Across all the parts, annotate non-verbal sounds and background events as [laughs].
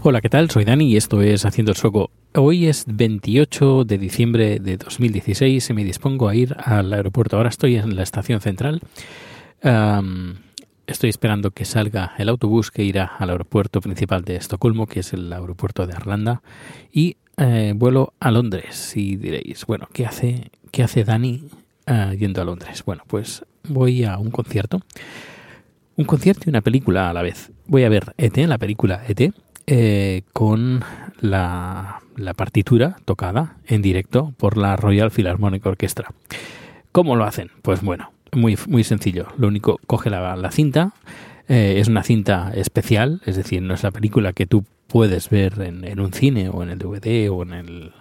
Hola, ¿qué tal? Soy Dani y esto es Haciendo el Soco. Hoy es 28 de diciembre de 2016 y me dispongo a ir al aeropuerto. Ahora estoy en la estación central. Estoy esperando que salga el autobús que irá al aeropuerto principal de Estocolmo, que es el aeropuerto de Arlanda, y eh, vuelo a Londres. Y diréis, bueno, ¿qué hace, qué hace Dani eh, yendo a Londres? Bueno, pues voy a un concierto. Un concierto y una película a la vez. Voy a ver ET, la película ET, eh, con la, partitura tocada en directo por la Royal Philharmonic Orchestra. ¿Cómo lo hacen? Pues bueno, muy, muy sencillo. Lo único, coge la, la cinta, es una cinta especial, es decir, no es la película que tú puedes ver en, en un cine o en el DVD o en el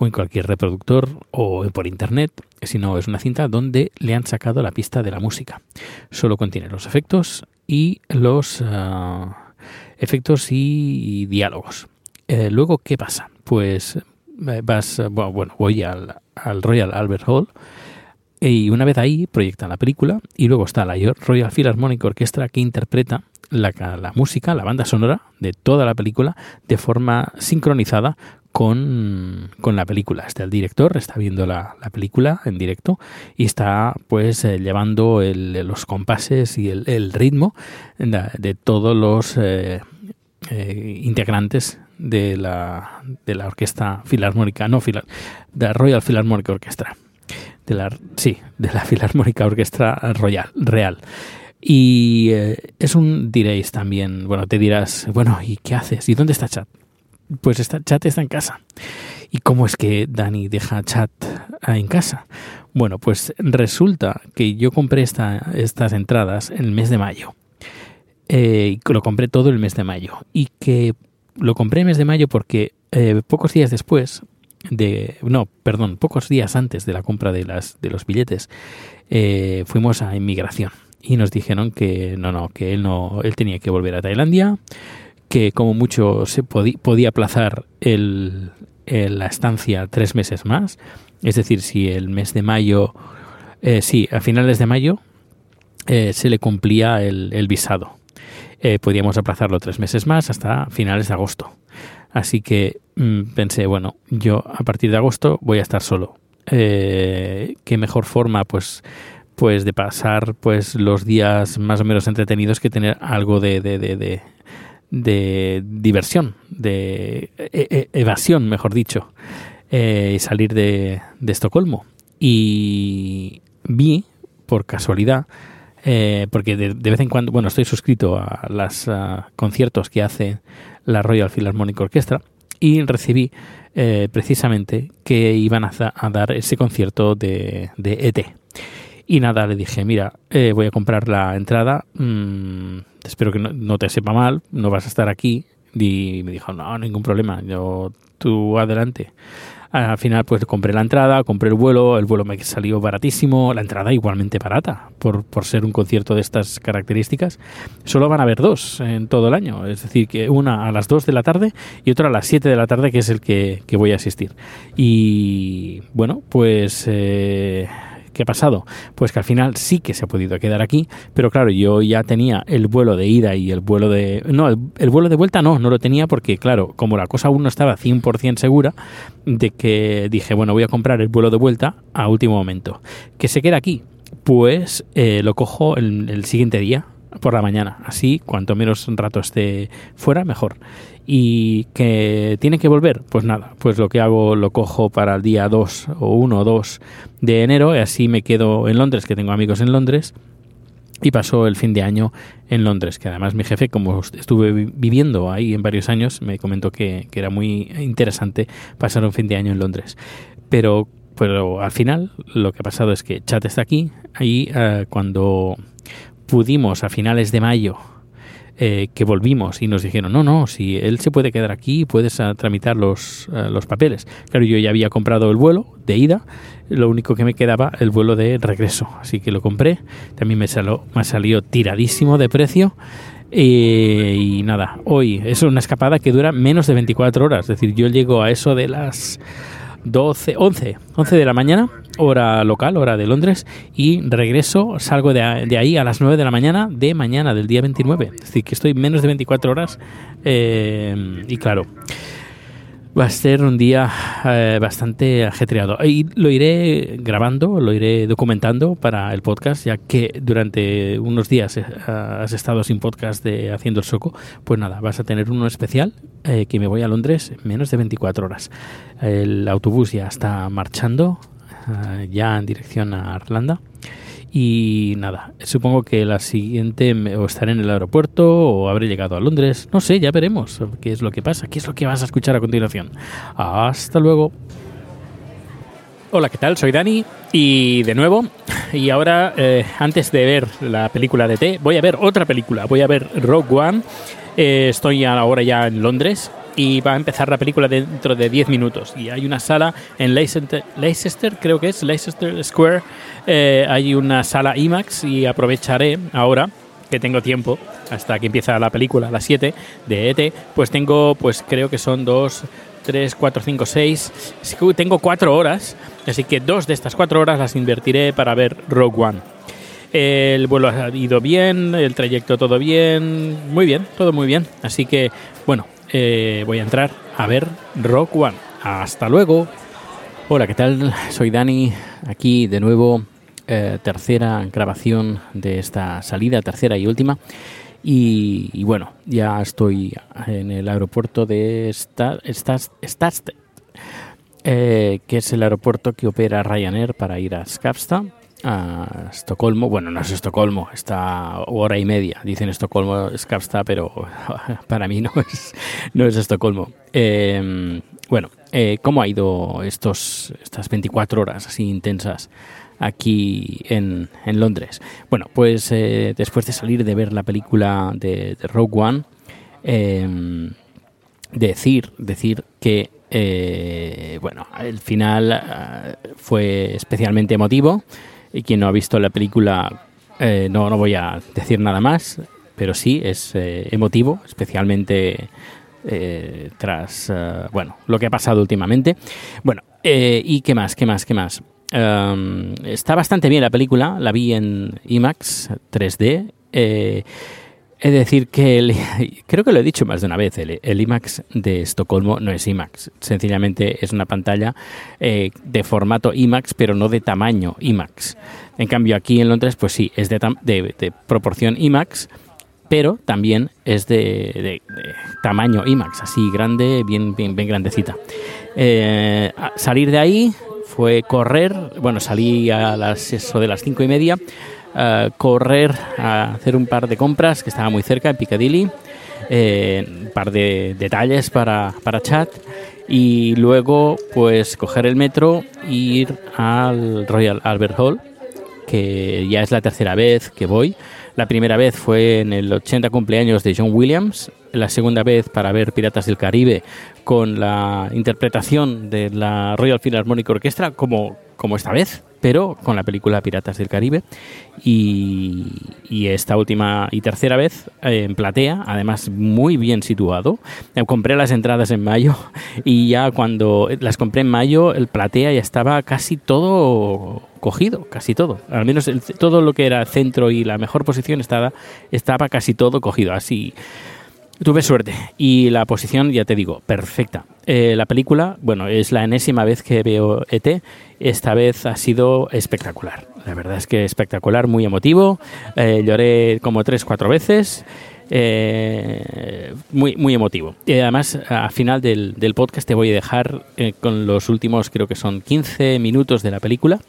o en cualquier reproductor o por internet, sino es una cinta donde le han sacado la pista de la música. Solo contiene los efectos y los ah, efectos y, diálogos. Eh, luego, ¿qué pasa? Pues eh, vas, bueno, voy al, al Royal Albert Hall y una vez ahí proyectan la película y luego está la Royal Philharmonic Orchestra que interpreta la, la música, la banda sonora de toda la película de forma sincronizada con, con la película. Está el director, está viendo la, la película en directo y está pues eh, llevando el- los compases y el, ritmo de, todos los eh, eh, integrantes de la, de la orquesta filarmónica, no, filar, de la Royal Philharmonic Orchestra. De la, sí, de la Filarmónica Orquestra Royal, Real. Y eh, es un, diréis también, bueno, te dirás, bueno, ¿y qué haces? ¿Y dónde está Chat? Pues está, Chat está en casa. ¿Y cómo es que Dani deja Chat ah, en casa? Bueno, pues resulta que yo compré esta, estas entradas en el mes de mayo. Eh, lo compré todo el mes de mayo. Y que lo compré el mes de mayo porque eh, pocos días después de no perdón pocos días antes de la compra de las de los billetes eh, fuimos a inmigración y nos dijeron que no no que él no él tenía que volver a Tailandia que como mucho se podí- podía aplazar el, la estancia tres meses más. Es decir si el mes de mayo eh, sí a finales de mayo eh, se le cumplía el, el visado. Eh, podíamos aplazarlo tres meses más hasta finales de agosto. Así que mm, pensé, bueno, yo a partir de agosto voy a estar solo. Eh, ¿Qué mejor forma, pues, pues de pasar pues los días más o menos entretenidos que tener algo de, de, de, de, diversión, de e- e- evasión, mejor dicho, eh, salir de, de Estocolmo. Y vi, por casualidad, eh, porque de, de vez en cuando, bueno, estoy suscrito a los conciertos que hace la Royal Philharmonic Orchestra y recibí eh, precisamente que iban a, a dar ese concierto de, de ET. Y nada, le dije, mira, eh, voy a comprar la entrada, mm, espero que no, no te sepa mal, no vas a estar aquí. Y me dijo, no, ningún problema, yo, tú adelante. Al final, pues compré la entrada, compré el vuelo, el vuelo me salió baratísimo, la entrada igualmente barata, por, por ser un concierto de estas características. Solo van a haber dos en todo el año, es decir, que una a las 2 de la tarde y otra a las 7 de la tarde, que es el que, que voy a asistir. Y bueno, pues... eh, ¿Qué ha pasado? Pues que al final sí que se ha podido quedar aquí, pero claro, yo ya tenía el vuelo de ida y el vuelo de... No, el, el vuelo de vuelta no, no lo tenía porque, claro, como la cosa aún no estaba 100% segura, de que dije, bueno, voy a comprar el vuelo de vuelta a último momento. ¿Que se queda aquí? Pues eh, lo cojo el, el siguiente día, por la mañana. Así, cuanto menos rato esté fuera, mejor. Y que tiene que volver, pues nada, pues lo que hago lo cojo para el día 2 o 1 o 2 de enero y así me quedo en Londres, que tengo amigos en Londres. Y pasó el fin de año en Londres, que además mi jefe, como estuve vi- viviendo ahí en varios años, me comentó que, que era muy interesante pasar un fin de año en Londres. Pero, pero al final lo que ha pasado es que Chat está aquí, ahí eh, cuando pudimos a finales de mayo eh, que volvimos y nos dijeron, no, no, si él se puede quedar aquí, puedes ah, tramitar los, ah, los papeles. Claro, yo ya había comprado el vuelo de ida, lo único que me quedaba el vuelo de regreso, así que lo compré. También me, salió me salió tiradísimo de precio. Eh, y nada, hoy es una escapada que dura menos de 24 horas, es decir, yo llego a eso de las 12, 11, 11 de la mañana, hora local, hora de Londres, y regreso, salgo de, de ahí a las 9 de la mañana de mañana, del día 29. Es decir, que estoy menos de 24 horas eh, y claro. Va a ser un día eh, bastante ajetreado. Y lo iré grabando, lo iré documentando para el podcast, ya que durante unos días eh, has estado sin podcast de Haciendo el Soco. Pues nada, vas a tener uno especial eh, que me voy a Londres en menos de 24 horas. El autobús ya está marchando, eh, ya en dirección a Irlanda. Y nada, supongo que la siguiente o estaré en el aeropuerto o habré llegado a Londres. No sé, ya veremos qué es lo que pasa, qué es lo que vas a escuchar a continuación. Hasta luego. Hola, ¿qué tal? Soy Dani y de nuevo, y ahora eh, antes de ver la película de T, voy a ver otra película, voy a ver Rogue One. Eh, estoy ahora ya en Londres y va a empezar la película dentro de 10 minutos. Y hay una sala en Leicester, creo que es, Leicester Square, eh, hay una sala IMAX y aprovecharé ahora que tengo tiempo hasta que empieza la película a las 7 de ET, pues tengo, pues creo que son dos, 3, 4, 5, 6, tengo 4 horas, así que dos de estas 4 horas las invertiré para ver Rogue One. El vuelo ha ido bien, el trayecto todo bien, muy bien, todo muy bien. Así que, bueno, eh, voy a entrar a ver Rock One. Hasta luego. Hola, ¿qué tal? Soy Dani, aquí de nuevo, eh, tercera grabación de esta salida, tercera y última. Y, bueno, ya estoy en el aeropuerto de Sta- Stas- Stadsted, eh, que es el aeropuerto que opera Ryanair para ir a Skavsta, a Estocolmo. Bueno, no es Estocolmo, está hora y media. Dicen Estocolmo, Skavsta, pero [laughs] para mí no es, no es Estocolmo. Eh, bueno, eh, ¿cómo ha ido estos, estas 24 horas así intensas? aquí en, en Londres. Bueno, pues eh, después de salir de ver la película de, Rogue One, eh, decir, decir que eh, bueno, el final eh, fue especialmente emotivo y quien no ha visto la película eh, no, no voy a decir nada más, pero sí es eh, emotivo, especialmente eh, tras eh, bueno lo que ha pasado últimamente. Bueno, eh, y qué más, qué más, qué más. Um, está bastante bien la película, la vi en IMAX 3D. De decir que el- [laughs] creo que lo he dicho más de una vez, el, IMAX de Estocolmo no es IMAX, sencillamente es una pantalla eh, de formato IMAX, pero no de tamaño IMAX. En cambio aquí en Londres, pues sí, es de, de- proporción IMAX, pero también es de, de- tamaño IMAX, así grande, bien, bien, bien grandecita. Eh, salir de ahí fue correr, bueno, salí a las eso de las cinco y media, eh, correr a hacer un par de compras que estaba muy cerca en Piccadilly, eh, un par de detalles para, para chat. Y luego pues coger el metro e ir al Royal Albert Hall que ya es la tercera vez que voy. La primera vez fue en el 80 cumpleaños de John Williams, la segunda vez para ver Piratas del Caribe con la interpretación de la Royal Philharmonic Orchestra, como, como esta vez, pero con la película Piratas del Caribe. Y, esta última y tercera vez eh, en platea, además muy bien situado. Eh, compré las entradas en mayo [laughs] y ya cuando las compré en mayo, el platea ya estaba casi todo cogido, casi todo. Al menos todo lo que era centro y la mejor posición estaba, estaba casi todo cogido. Así tuve suerte. Y la posición, ya te digo, perfecta. Eh, la película, bueno, es la enésima vez que veo ET. Esta vez ha sido espectacular. La verdad es que espectacular, muy emotivo. Eh, lloré como tres, cuatro veces. Eh, muy, muy emotivo. Y además, al final del, del podcast te voy a dejar eh, con los últimos, creo que son 15 minutos de la película.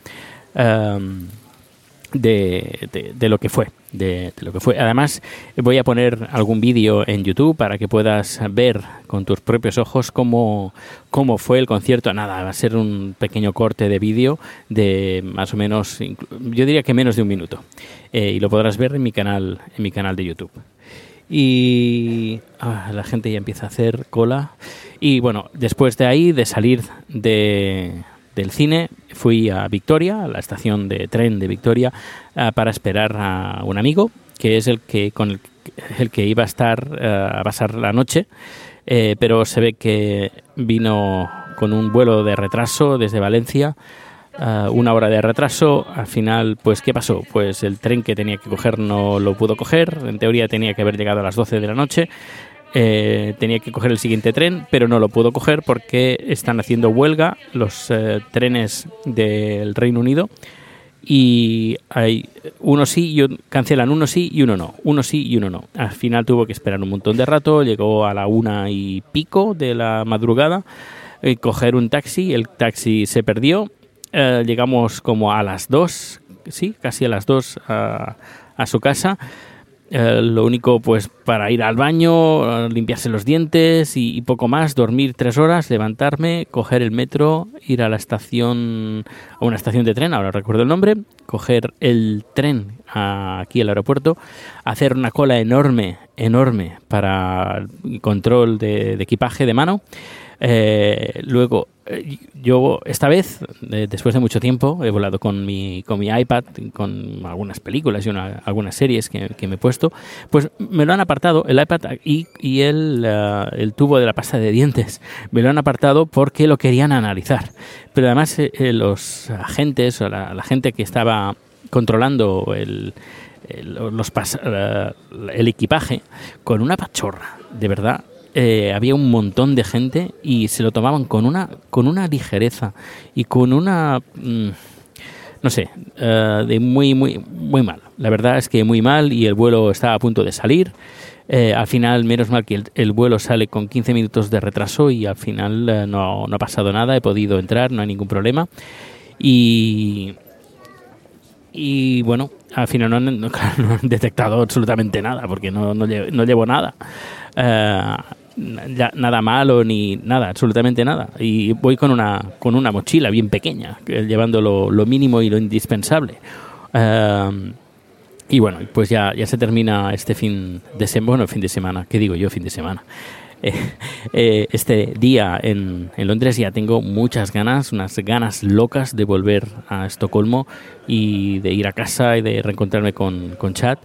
De, de- lo que fue de, lo que fue. Además voy a poner algún vídeo en YouTube para que puedas ver con tus propios ojos cómo, cómo fue el concierto. Nada va a ser un pequeño corte de vídeo de más o menos yo diría que menos de un minuto. Eh, y lo podrás ver en mi canal en mi canal de YouTube. Y ah, la gente ya empieza a hacer cola. Y bueno, después de ahí, de salir de, del cine, fui a Victoria, a la estación de tren de Victoria, ah, para esperar a un amigo, que es el que con el, que iba a estar ah, a pasar la noche. Eh, pero se ve que vino con un vuelo de retraso desde Valencia, uh, una hora de retraso. Al final, pues, ¿qué pasó? Pues el tren que tenía que coger no lo pudo coger. En teoría tenía que haber llegado a las 12 de la noche. Eh, tenía que coger el siguiente tren, pero no lo pudo coger porque están haciendo huelga los eh, trenes del Reino Unido y hay uno sí y cancelan uno sí y uno no, uno sí y uno no. Al final tuvo que esperar un montón de rato, llegó a la una y pico de la madrugada, y coger un taxi, el taxi se perdió, eh, llegamos como a las dos, sí, casi a las dos a su casa. Eh, lo único, pues, para ir al baño, eh, limpiarse los dientes y, poco más, dormir tres horas, levantarme, coger el metro, ir a la estación, a una estación de tren, ahora recuerdo el nombre, coger el tren a, aquí al aeropuerto, hacer una cola enorme, enorme para control de, equipaje de mano. Eh, luego, yo esta vez, eh, después de mucho tiempo, he volado con mi, con mi iPad, con algunas películas y una, algunas series que, me he puesto, pues me lo han apartado, el iPad y, el, uh, el, tubo de la pasta de dientes, me lo han apartado porque lo querían analizar. Pero además eh, los agentes o la, gente que estaba controlando el, el equipaje con una pachorra, de verdad, eh, había un montón de gente y se lo tomaban con una, con una ligereza y con una... Mmm, no sé, uh, de muy, muy, muy mal. La verdad es que muy mal y el vuelo está a punto de salir. Eh, al final, menos mal que el, el, vuelo sale con 15 minutos de retraso y al final uh, no, no, ha pasado nada, he podido entrar, no hay ningún problema. Y, y bueno, al final no han, [laughs] detectado absolutamente nada porque no, llevo, llevo nada. Nada malo ni nada, absolutamente nada. Y voy con una, con una mochila bien pequeña, llevando lo, mínimo y lo indispensable. Uh, y bueno, pues ya, ya se termina este fin de semana, bueno, fin de semana, ¿qué digo yo? Fin de semana. [laughs] Eh, eh, este día en, en, Londres ya tengo muchas ganas, unas ganas locas de volver a Estocolmo y de ir a casa y de reencontrarme con, con Chad.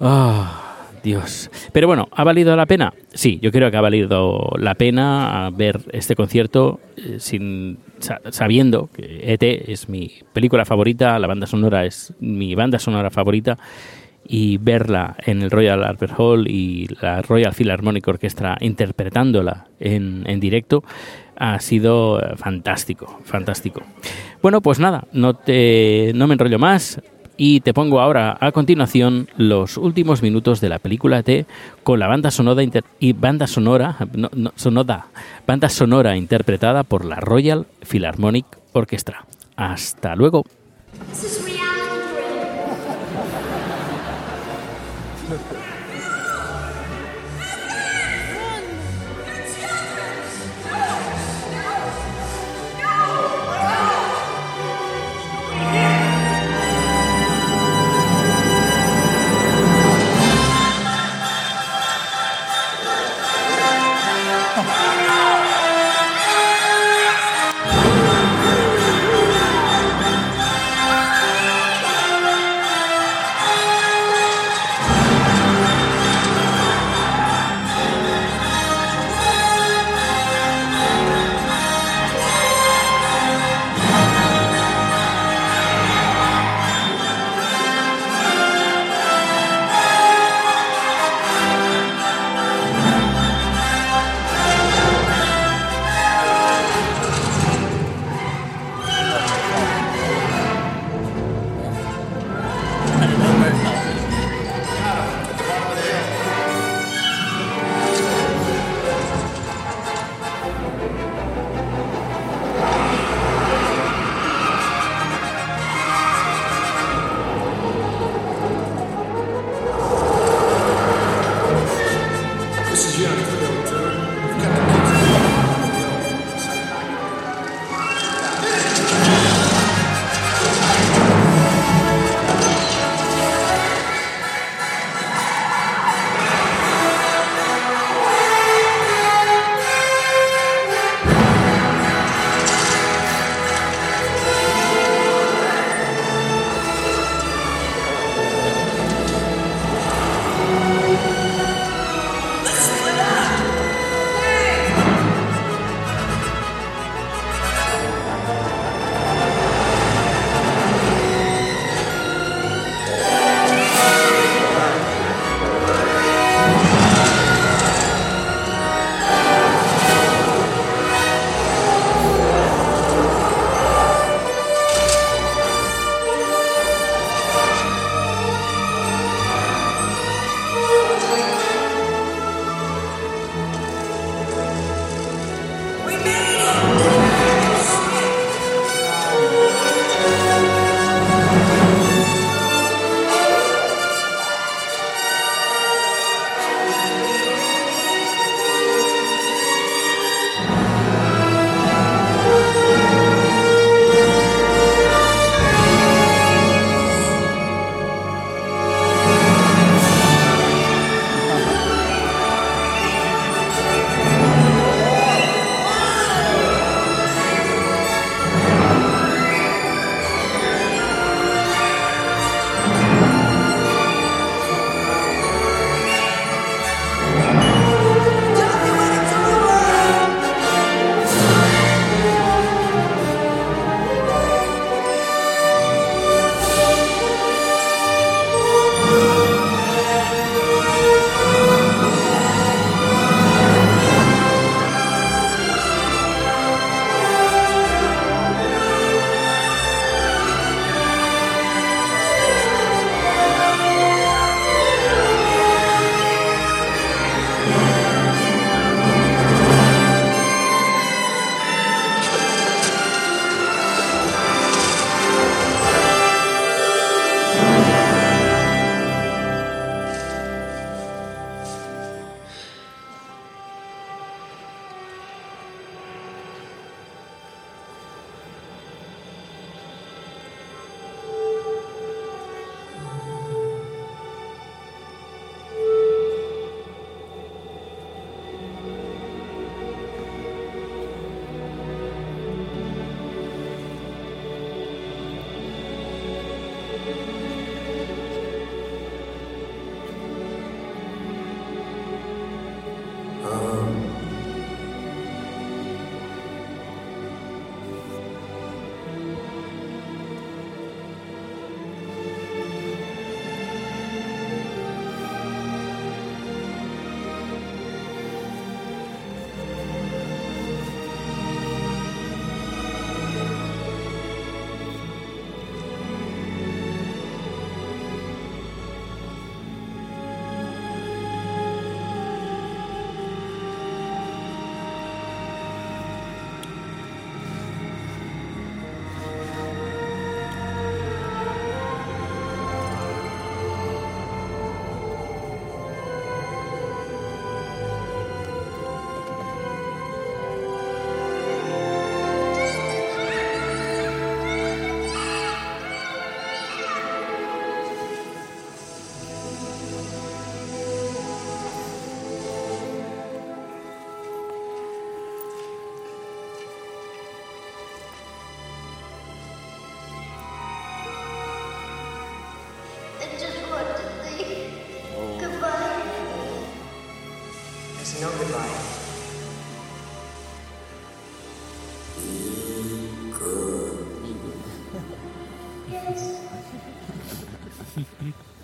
Oh, Dios. Pero bueno, ¿ha valido la pena? Sí, yo creo que ha valido la pena ver este concierto eh, sin sabiendo que ET es mi película favorita, la banda sonora es mi banda sonora favorita y verla en el Royal Albert Hall y la Royal Philharmonic Orchestra interpretándola en, en directo ha sido fantástico, fantástico. Bueno, pues nada, no te no me enrollo más y te pongo ahora a continuación los últimos minutos de la película T con la banda sonora y banda sonora no, no, sonoda, banda sonora interpretada por la Royal Philharmonic Orchestra. Hasta luego. life. [laughs]